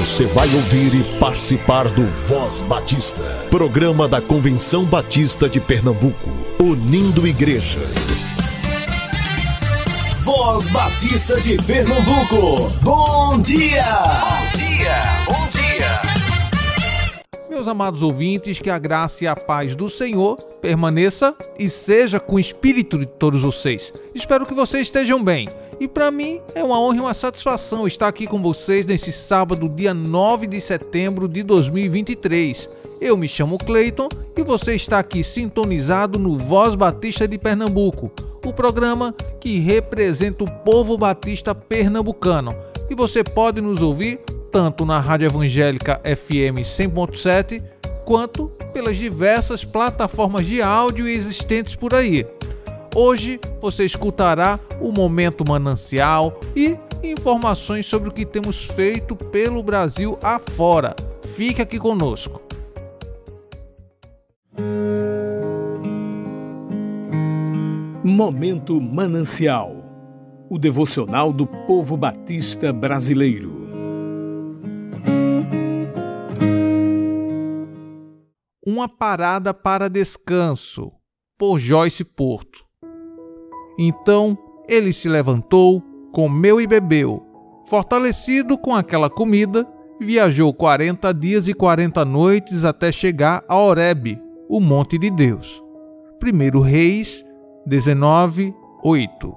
Você vai ouvir e participar do Voz Batista, programa da Convenção Batista de Pernambuco, unindo igreja. Voz Batista de Pernambuco, bom dia! Bom dia, bom dia! Meus amados ouvintes, que a graça e a paz do Senhor permaneça e seja com o espírito de todos vocês. Espero que vocês estejam bem. E para mim é uma honra e uma satisfação estar aqui com vocês nesse sábado, dia 9 de setembro de 2023. Eu me chamo Cleiton e você está aqui sintonizado no Voz Batista de Pernambuco, o programa que representa o povo batista pernambucano. E você pode nos ouvir tanto na Rádio Evangélica FM 100.7 quanto pelas diversas plataformas de áudio existentes por aí. Hoje você escutará o Momento Manancial e informações sobre o que temos feito pelo Brasil afora. Fique aqui conosco. Momento Manancial o devocional do povo batista brasileiro. Uma parada para descanso, por Joyce Porto. Então ele se levantou, comeu e bebeu. Fortalecido com aquela comida, viajou quarenta dias e quarenta noites até chegar a Horebe, o monte de Deus. 1 Reis 19, 8.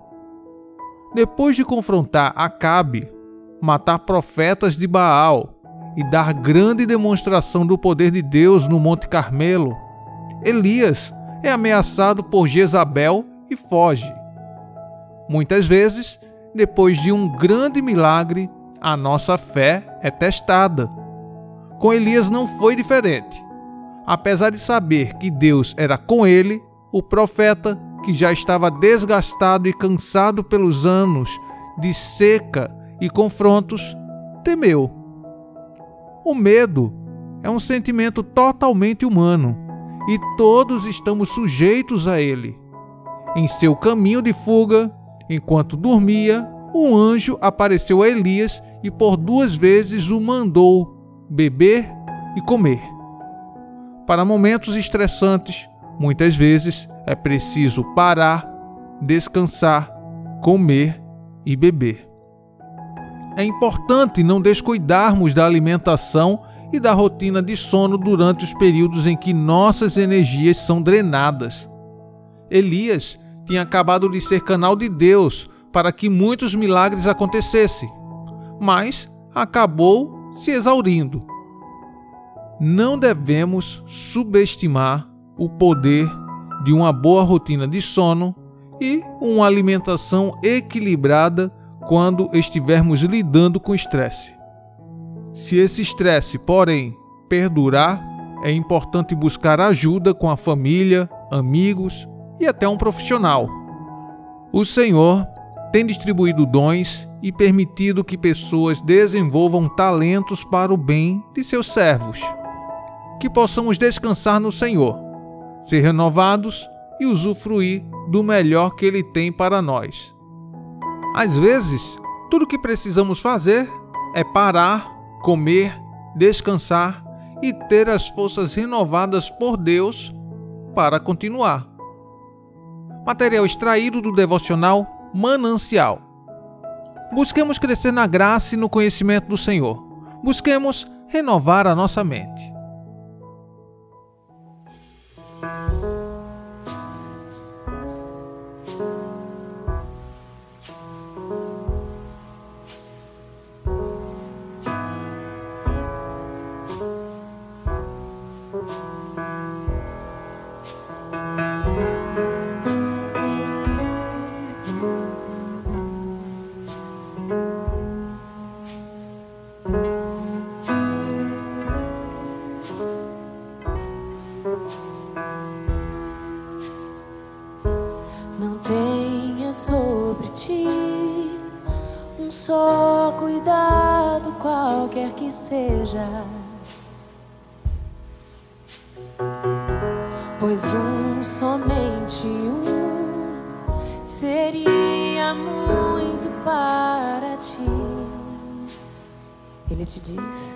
Depois de confrontar Acabe, matar profetas de Baal e dar grande demonstração do poder de Deus no Monte Carmelo, Elias é ameaçado por Jezabel e foge. Muitas vezes, depois de um grande milagre, a nossa fé é testada. Com Elias não foi diferente. Apesar de saber que Deus era com ele, o profeta, que já estava desgastado e cansado pelos anos de seca e confrontos, temeu. O medo é um sentimento totalmente humano e todos estamos sujeitos a ele. Em seu caminho de fuga, Enquanto dormia, um anjo apareceu a Elias e por duas vezes o mandou beber e comer. Para momentos estressantes, muitas vezes é preciso parar, descansar, comer e beber. É importante não descuidarmos da alimentação e da rotina de sono durante os períodos em que nossas energias são drenadas. Elias tinha acabado de ser canal de Deus para que muitos milagres acontecessem, mas acabou se exaurindo. Não devemos subestimar o poder de uma boa rotina de sono e uma alimentação equilibrada quando estivermos lidando com estresse. Se esse estresse, porém, perdurar, é importante buscar ajuda com a família, amigos e até um profissional. O Senhor tem distribuído dons e permitido que pessoas desenvolvam talentos para o bem de seus servos. Que possamos descansar no Senhor, ser renovados e usufruir do melhor que Ele tem para nós. Às vezes, tudo o que precisamos fazer é parar, comer, descansar e ter as forças renovadas por Deus para continuar. Material extraído do devocional Manancial. Busquemos crescer na graça e no conhecimento do Senhor. Busquemos renovar a nossa mente. Seja. Pois um, somente um, seria muito para ti. ele te diz: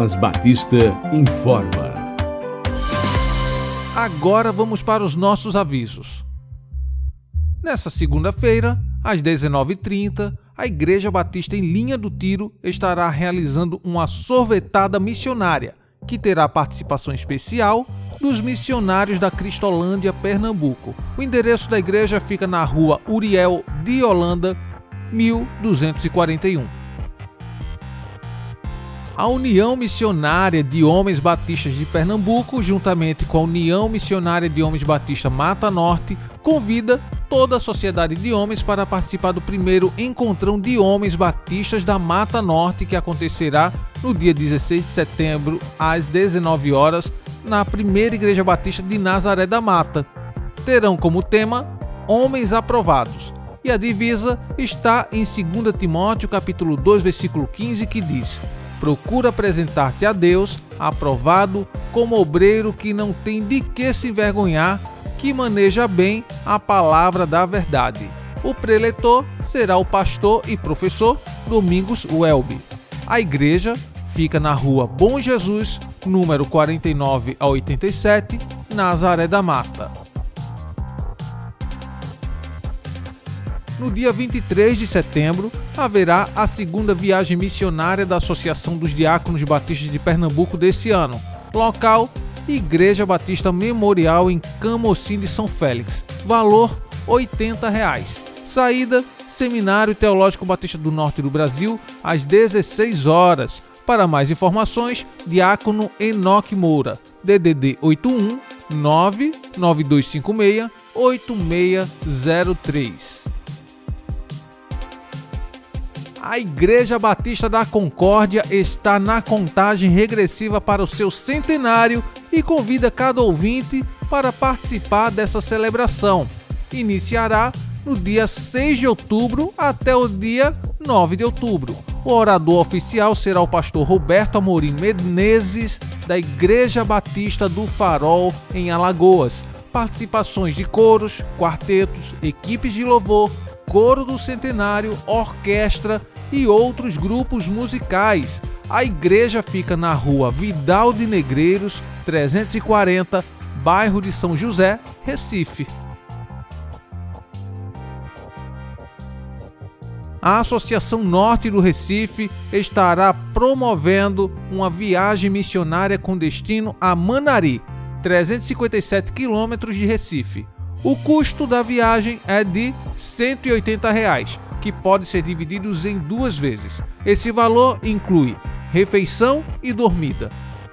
Voz Batista informa. Agora vamos para os nossos avisos. Nessa segunda-feira, às 19h30, a Igreja Batista em Linha do Tiro estará realizando uma sorvetada missionária, que terá participação especial dos missionários da Cristolândia, Pernambuco. O endereço da igreja fica na rua Uriel de Holanda, 1241. A União Missionária de Homens Batistas de Pernambuco, juntamente com a União Missionária de Homens Batista Mata Norte, convida toda a sociedade de homens para participar do primeiro Encontrão de Homens Batistas da Mata Norte, que acontecerá no dia 16 de setembro, às 19 horas, na primeira Igreja Batista de Nazaré da Mata. Terão como tema Homens Aprovados. E a divisa está em 2 Timóteo capítulo 2, versículo 15, que diz: Procura apresentar-te a Deus, aprovado, como obreiro que não tem de que se envergonhar, que maneja bem a palavra da verdade. O preletor será o pastor e professor Domingos Welby. A igreja fica na rua Bom Jesus, número 49 a 87, Nazaré da Mata. No dia 23 de setembro, haverá a segunda viagem missionária da Associação dos Diáconos Batistas de Pernambuco desse ano. Local: Igreja Batista Memorial em Camocim de São Félix. Valor: 80 reais. Saída: Seminário Teológico Batista do Norte do Brasil, às 16 horas. Para mais informações, Diácono Enoque Moura, DDD 81 99256 8603. A Igreja Batista da Concórdia está na contagem regressiva para o seu centenário e convida cada ouvinte para participar dessa celebração. Iniciará no dia 6 de outubro até o dia 9 de outubro. O orador oficial será o pastor Roberto Amorim Menezes, da Igreja Batista do Farol, em Alagoas. Participações de coros, quartetos, equipes de louvor, coro do centenário, orquestra e outros grupos musicais. A igreja fica na rua Vidal de Negreiros, 340, bairro de São José, Recife. A Associação Norte do Recife estará promovendo uma viagem missionária com destino a Manari, 357 quilômetros de Recife. O custo da viagem é de 180 reais, que pode ser dividido em duas vezes. Esse valor inclui refeição e dormida.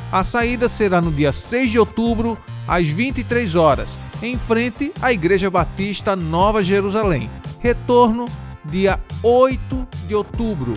A saída será no dia 6 de outubro, às 23 horas, em frente à Igreja Batista Nova Jerusalém. Retorno dia 8 de outubro,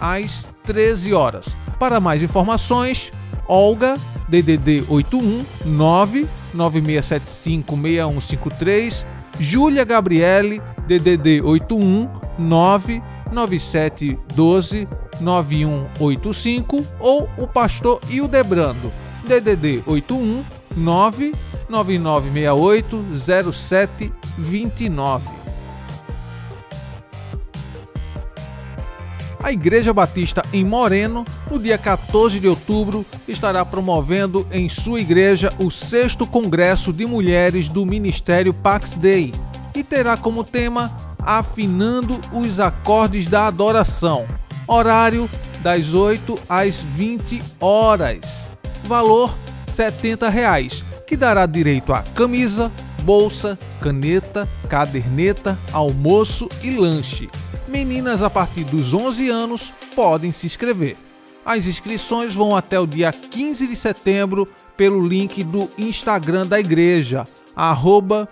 às 13 horas. Para mais informações, Olga, DDD 81 99675 6153, Júlia Gabriele, DDD 81 99712 9185 ou o pastor Hildebrando, DDD 81 99968 0729. A Igreja Batista em Moreno, no dia 14 de outubro, estará promovendo em sua igreja o sexto Congresso de Mulheres do Ministério Pax Dei e terá como tema Afinando os Acordes da Adoração. Horário das 8 às 20 horas. Valor 70 reais, que dará direito a camisa, bolsa, caneta, caderneta, almoço e lanche meninas a partir dos 11 anos podem se inscrever. As inscrições vão até o dia 15 de setembro pelo link do Instagram da igreja, arroba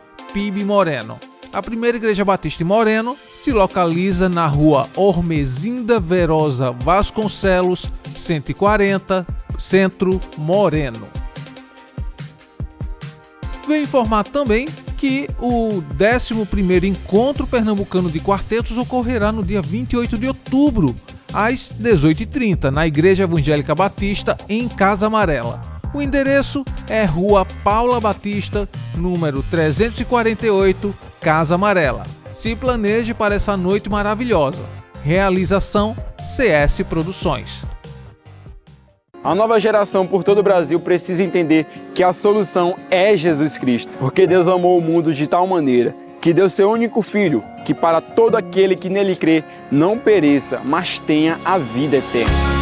Moreno. A primeira igreja batista Moreno se localiza na rua Ormezinda Verosa Vasconcelos, 140, Centro Moreno. Vem informar também que o 11º Encontro Pernambucano de Quartetos ocorrerá no dia 28 de outubro, às 18h30, na Igreja Evangélica Batista, em Casa Amarela. O endereço é Rua Paula Batista, número 348, Casa Amarela. Se planeje para essa noite maravilhosa. Realização CS Produções. A nova geração por todo o Brasil precisa entender que a solução é Jesus Cristo, porque Deus amou o mundo de tal maneira que deu seu único filho, que para todo aquele que nele crê não pereça, mas tenha a vida eterna.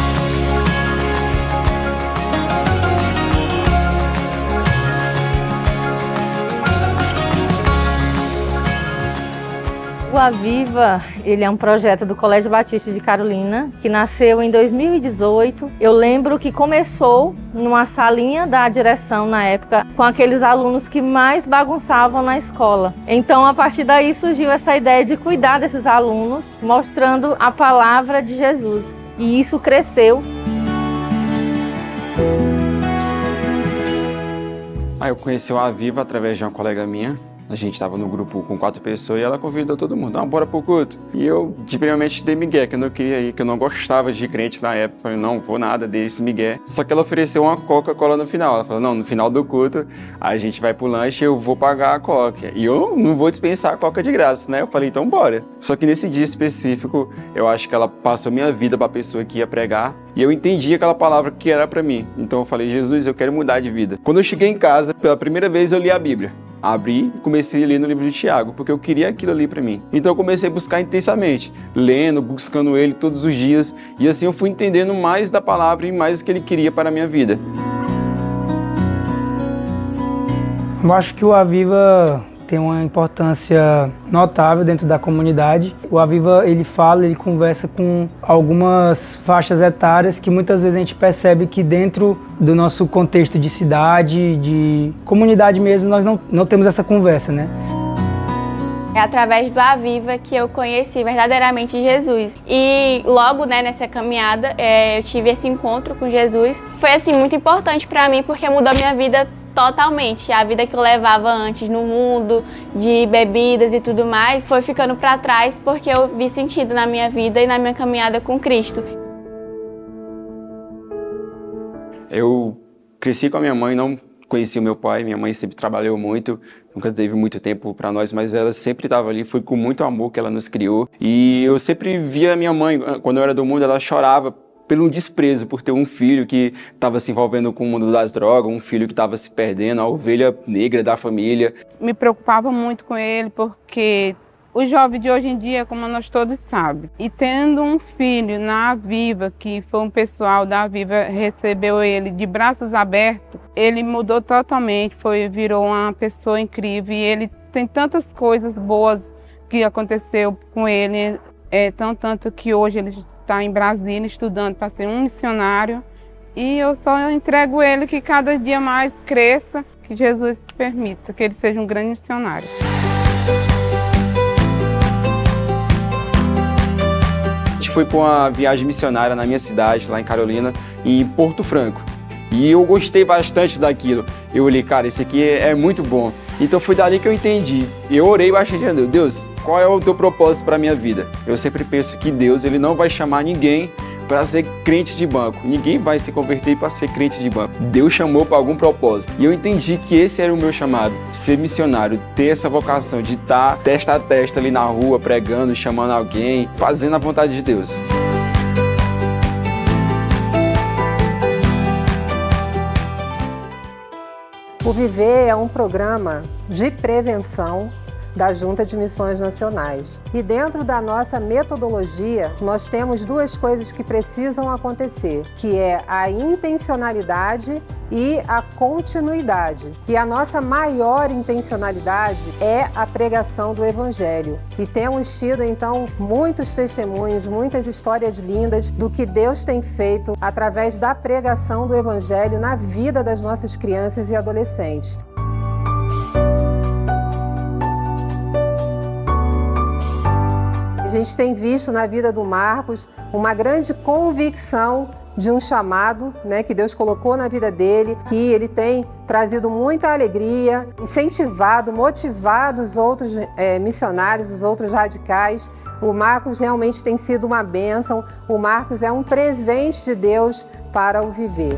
O Aviva, ele é um projeto do Colégio Batista de Carolina, que nasceu em 2018. Eu lembro que começou numa salinha da direção na época, com aqueles alunos que mais bagunçavam na escola. Então, a partir daí surgiu essa ideia de cuidar desses alunos, mostrando a palavra de Jesus. E isso cresceu. Ah, eu conheci o Aviva através de uma colega minha, a gente estava no grupo com quatro pessoas e ela convidou todo mundo, não, bora pro culto. E eu, de primeiramente, dei migué, que eu não queria ir, que eu não gostava de crente na época. Falei, não, vou nada, dei esse migué. Só que ela ofereceu uma Coca-Cola no final. Ela falou, não, no final do culto, a gente vai pro lanche e eu vou pagar a Coca. E eu não vou dispensar a Coca de graça, né? Eu falei, então bora. Só que nesse dia específico, eu acho que ela passou minha vida pra pessoa que ia pregar. E eu entendi aquela palavra que era para mim. Então eu falei, Jesus, eu quero mudar de vida. Quando eu cheguei em casa, pela primeira vez eu li a Bíblia abri e comecei a ler no livro de Tiago, porque eu queria aquilo ali para mim. Então eu comecei a buscar intensamente, lendo, buscando ele todos os dias, e assim eu fui entendendo mais da palavra e mais o que ele queria para a minha vida. Eu acho que o Aviva tem uma importância notável dentro da comunidade. O Aviva ele fala, ele conversa com algumas faixas etárias que muitas vezes a gente percebe que dentro do nosso contexto de cidade, de comunidade mesmo, nós não, não temos essa conversa, né? É através do Aviva que eu conheci verdadeiramente Jesus. E logo né, nessa caminhada é, eu tive esse encontro com Jesus. Foi assim muito importante para mim porque mudou minha vida totalmente. A vida que eu levava antes no mundo de bebidas e tudo mais foi ficando para trás porque eu vi sentido na minha vida e na minha caminhada com Cristo. Eu cresci com a minha mãe, não conheci o meu pai. Minha mãe sempre trabalhou muito, nunca teve muito tempo para nós, mas ela sempre estava ali. Foi com muito amor que ela nos criou. E eu sempre via minha mãe, quando eu era do mundo, ela chorava pelo desprezo por ter um filho que estava se envolvendo com o mundo das drogas, um filho que estava se perdendo, a ovelha negra da família. Me preocupava muito com ele porque o jovem de hoje em dia, como nós todos sabemos, e tendo um filho na Aviva, que foi um pessoal da Aviva, recebeu ele de braços abertos, ele mudou totalmente, foi virou uma pessoa incrível e ele tem tantas coisas boas que aconteceu com ele, é tão tanto que hoje ele está em Brasília estudando para ser um missionário. E eu só entrego ele que cada dia mais cresça, que Jesus permita que ele seja um grande missionário. gente foi para uma viagem missionária na minha cidade, lá em Carolina, em Porto Franco. E eu gostei bastante daquilo. Eu olhei, cara, esse aqui é muito bom. Então foi dali que eu entendi. Eu orei bastante a Deus. Deus, qual é o teu propósito para minha vida? Eu sempre penso que Deus, ele não vai chamar ninguém para ser crente de banco. Ninguém vai se converter para ser crente de banco. Deus chamou para algum propósito. E eu entendi que esse era o meu chamado, ser missionário, ter essa vocação de estar tá testa a testa ali na rua, pregando, chamando alguém, fazendo a vontade de Deus. O Viver é um programa de prevenção da Junta de Missões Nacionais. E dentro da nossa metodologia, nós temos duas coisas que precisam acontecer, que é a intencionalidade e a continuidade. E a nossa maior intencionalidade é a pregação do Evangelho. E temos tido então muitos testemunhos, muitas histórias lindas do que Deus tem feito através da pregação do Evangelho na vida das nossas crianças e adolescentes. A gente tem visto na vida do Marcos uma grande convicção de um chamado né, que Deus colocou na vida dele, que ele tem trazido muita alegria, incentivado, motivado os outros é, missionários, os outros radicais. O Marcos realmente tem sido uma bênção, o Marcos é um presente de Deus para o viver.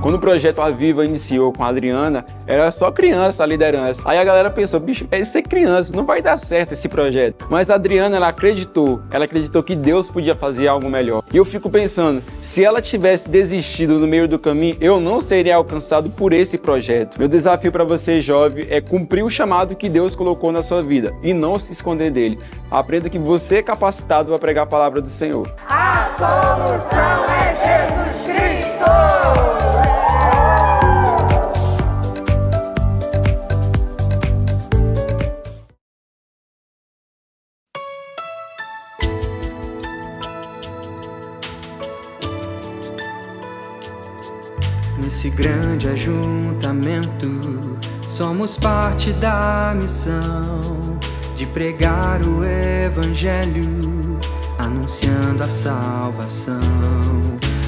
Quando o projeto Aviva iniciou com a Adriana, era só criança a liderança. Aí a galera pensou, bicho, é ser criança, não vai dar certo esse projeto. Mas a Adriana, ela acreditou, ela acreditou que Deus podia fazer algo melhor. E eu fico pensando, se ela tivesse desistido no meio do caminho, eu não seria alcançado por esse projeto. Meu desafio para você, jovem, é cumprir o chamado que Deus colocou na sua vida e não se esconder dele. Aprenda que você é capacitado para pregar a palavra do Senhor. A solução é Jesus Nesse grande ajuntamento, somos parte da missão de pregar o Evangelho, anunciando a salvação.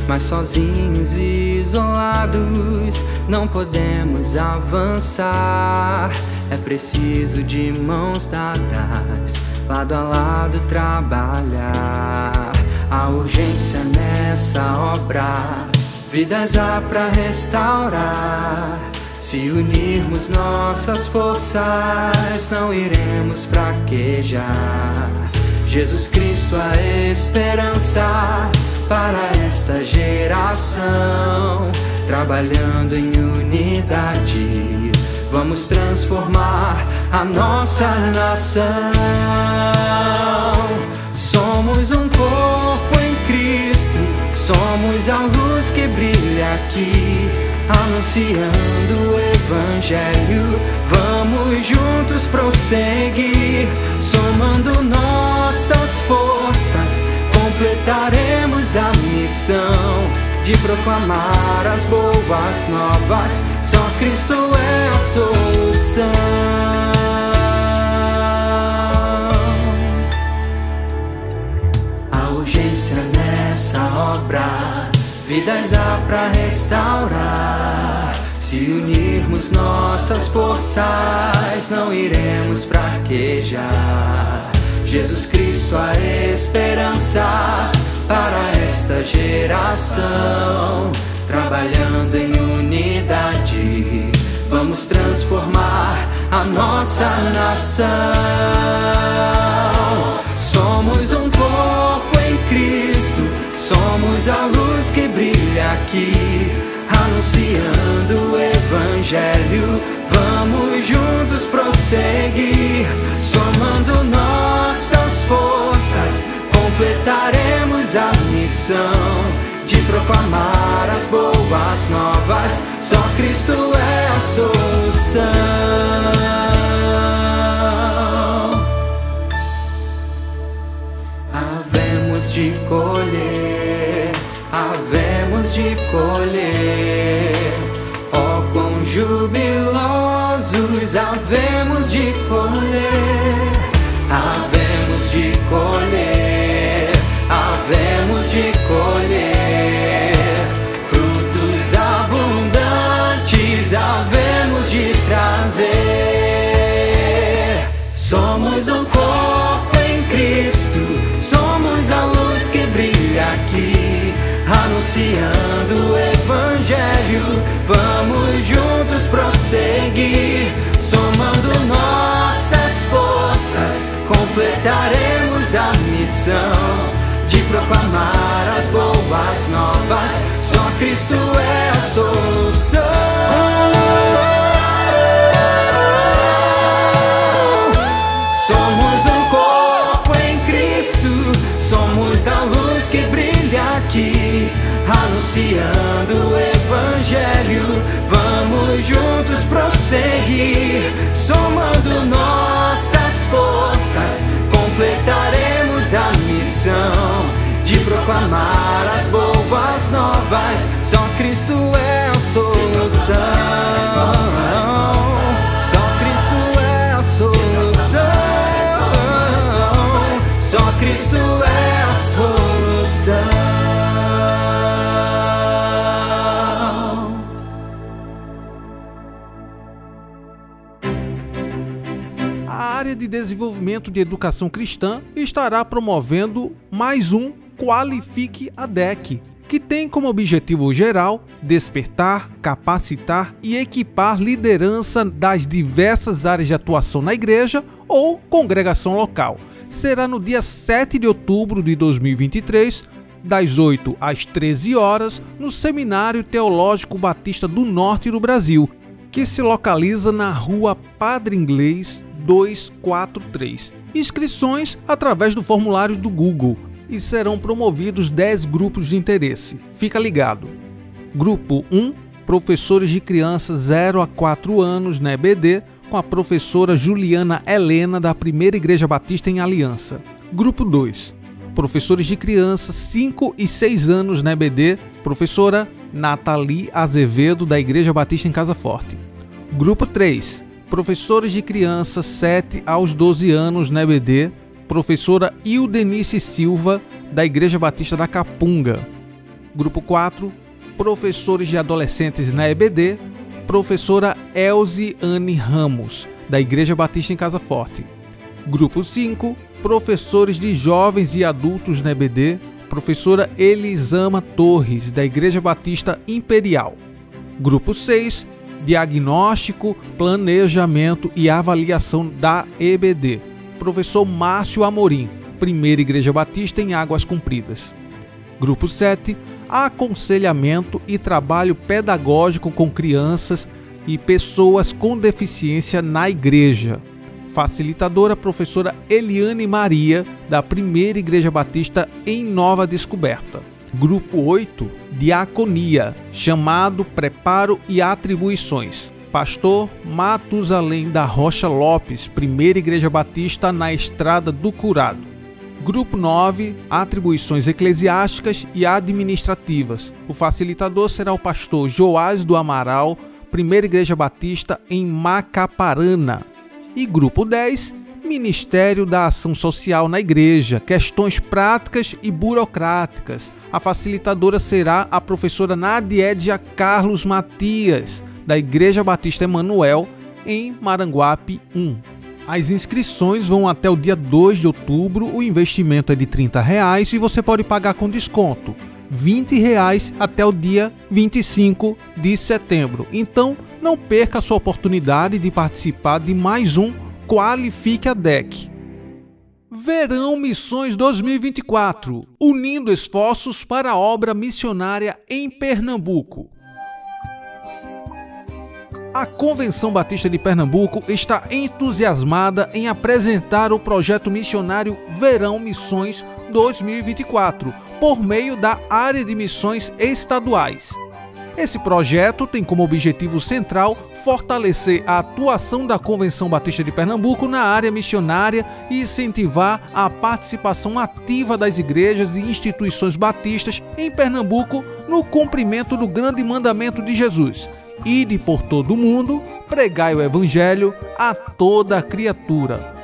Mas sozinhos isolados não podemos avançar. É preciso de mãos dadas, lado a lado trabalhar. A urgência nessa obra vidas há para restaurar. Se unirmos nossas forças, não iremos fraquejar. Jesus Cristo, a esperança para esta geração. Trabalhando em unidade, vamos transformar a nossa nação. Somos um Cristo, somos a luz que brilha aqui, anunciando o Evangelho. Vamos juntos prosseguir, somando nossas forças, completaremos a missão de proclamar as boas novas. Só Cristo é a solução. Nessa obra, vidas há pra restaurar. Se unirmos nossas forças, não iremos fraquejar. Jesus Cristo, a esperança para esta geração, trabalhando em unidade, vamos transformar a nossa nação. Somos um corpo em Cristo, somos a luz que brilha aqui, anunciando o Evangelho. Vamos juntos prosseguir, somando nossas forças, completaremos a missão de proclamar as boas novas. Só Cristo é a solução. Havemos de colher, de colher. Oh, quão jubilosos havemos de colher, havemos de colher, havemos de colher. Anunciando o Evangelho. Vamos juntos prosseguir, somando nossas forças, completaremos a missão de proclamar as boas novas. Só Cristo é a solução. Somos anunciando o Evangelho. Vamos juntos prosseguir, somando nossas forças, completaremos a missão de proclamar as boas novas. Só Cristo é a solução. Só Cristo é a solução. Só Cristo é a solução. Área de desenvolvimento de educação cristã estará promovendo mais um Qualifique a DEC, que tem como objetivo geral despertar, capacitar e equipar liderança das diversas áreas de atuação na igreja ou congregação local. Será no dia 7 de outubro de 2023, das 8 às 13 horas, no Seminário Teológico Batista do Norte do Brasil, que se localiza na Rua Padre Inglês 243. Inscrições através do formulário do Google e serão promovidos 10 grupos de interesse. Fica ligado. Grupo 1, professores de crianças 0 a 4 anos na EBD, com a professora Juliana Helena da Primeira Igreja Batista em Aliança. Grupo 2, professores de crianças 5 e 6 anos na EBD, professora Nathalie Azevedo da Igreja Batista em Casa Forte. Grupo 3, professores de crianças 7 aos 12 anos na EBD, professora Ildenice Silva, da Igreja Batista da Capunga. Grupo 4, professores de adolescentes na EBD, professora Elze Anne Ramos, da Igreja Batista em Casa Forte. Grupo 5, professores de jovens e adultos na EBD, professora Elisama Torres, da Igreja Batista Imperial. Grupo 6, diagnóstico, planejamento e avaliação da EBD professor Márcio Amorim, Primeira Igreja Batista em Águas Compridas. Grupo 7, aconselhamento e trabalho pedagógico com crianças e pessoas com deficiência na igreja. Facilitadora professora Eliane Maria, da Primeira Igreja Batista em Nova Descoberta. Grupo 8, Diaconia, chamado Preparo e Atribuições. Pastor Matusalém da Rocha Lopes, Primeira Igreja Batista na Estrada do Curado. Grupo 9, Atribuições Eclesiásticas e Administrativas. O facilitador será o pastor Joás do Amaral, Primeira Igreja Batista em Macaparana. E Grupo 10, Ministério da Ação Social na Igreja, questões práticas e burocráticas. A facilitadora será a professora Nadiedia Carlos Matias, da Igreja Batista Emanuel, em Maranguape 1. As inscrições vão até o dia 2 de outubro, o investimento é de 30 reais e você pode pagar com desconto. 20 reais até o dia 25 de setembro. Então, não perca a sua oportunidade de participar de mais um Qualifique a DEC. Verão Missões 2024 unindo esforços para a obra missionária em Pernambuco. A Convenção Batista de Pernambuco está entusiasmada em apresentar o projeto missionário Verão Missões 2024 por meio da área de missões estaduais. Esse projeto tem como objetivo central fortalecer a atuação da Convenção Batista de Pernambuco na área missionária e incentivar a participação ativa das igrejas e instituições batistas em Pernambuco no cumprimento do grande mandamento de Jesus Ide por todo o mundo, pregai o Evangelho a toda criatura.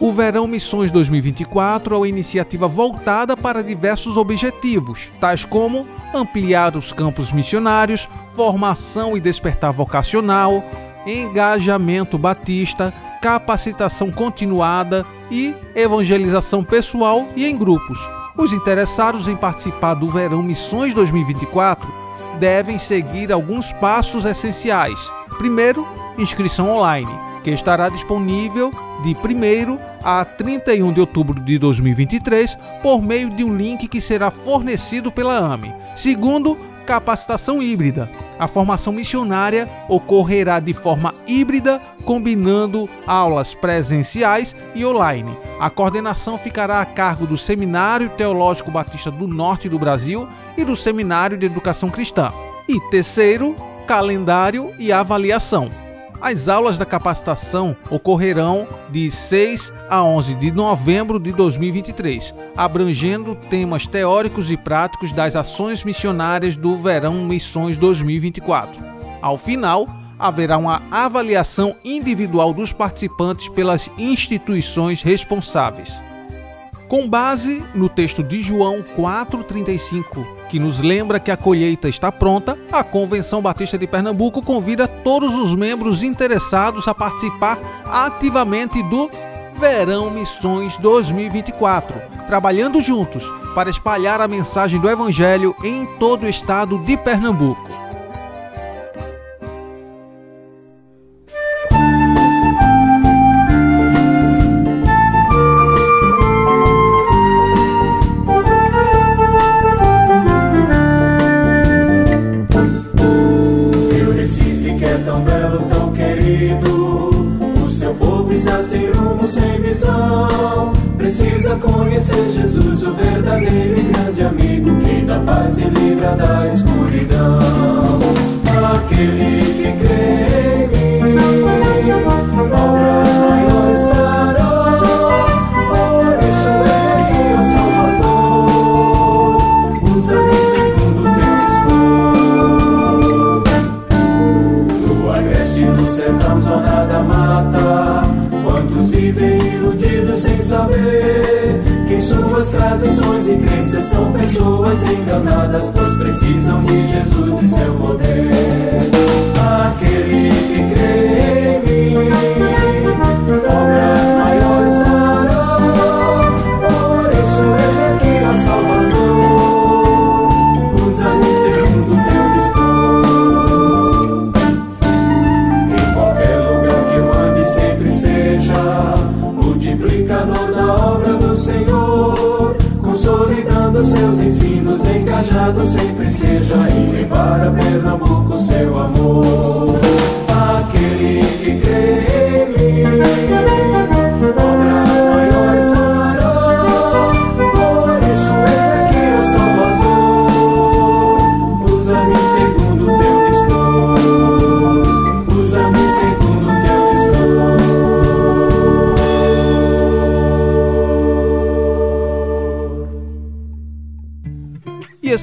O Verão Missões 2024 é uma iniciativa voltada para diversos objetivos, tais como ampliar os campos missionários, formação e despertar vocacional, engajamento batista, capacitação continuada e evangelização pessoal e em grupos. Os interessados em participar do Verão Missões 2024 devem seguir alguns passos essenciais. Primeiro, inscrição online, que estará disponível de 1 a 31 de outubro de 2023 por meio de um link que será fornecido pela AME. Segundo, capacitação híbrida. A formação missionária ocorrerá de forma híbrida, combinando aulas presenciais e online. A coordenação ficará a cargo do Seminário Teológico Batista do Norte do Brasil e do Seminário de Educação Cristã. E terceiro, calendário e avaliação. As aulas da capacitação ocorrerão de 6 a 11 de novembro de 2023, abrangendo temas teóricos e práticos das ações missionárias do Verão Missões 2024. Ao final, haverá uma avaliação individual dos participantes pelas instituições responsáveis. Com base no texto de João 4,35, que nos lembra que a colheita está pronta, a Convenção Batista de Pernambuco convida todos os membros interessados a participar ativamente do Verão Missões 2024, trabalhando juntos para espalhar a mensagem do Evangelho em todo o estado de Pernambuco. Enganadas, pois precisam de Jesus consolidando seus ensinos, engajado sempre seja em levar a Pernambuco seu amor. Aquele que crê em mim,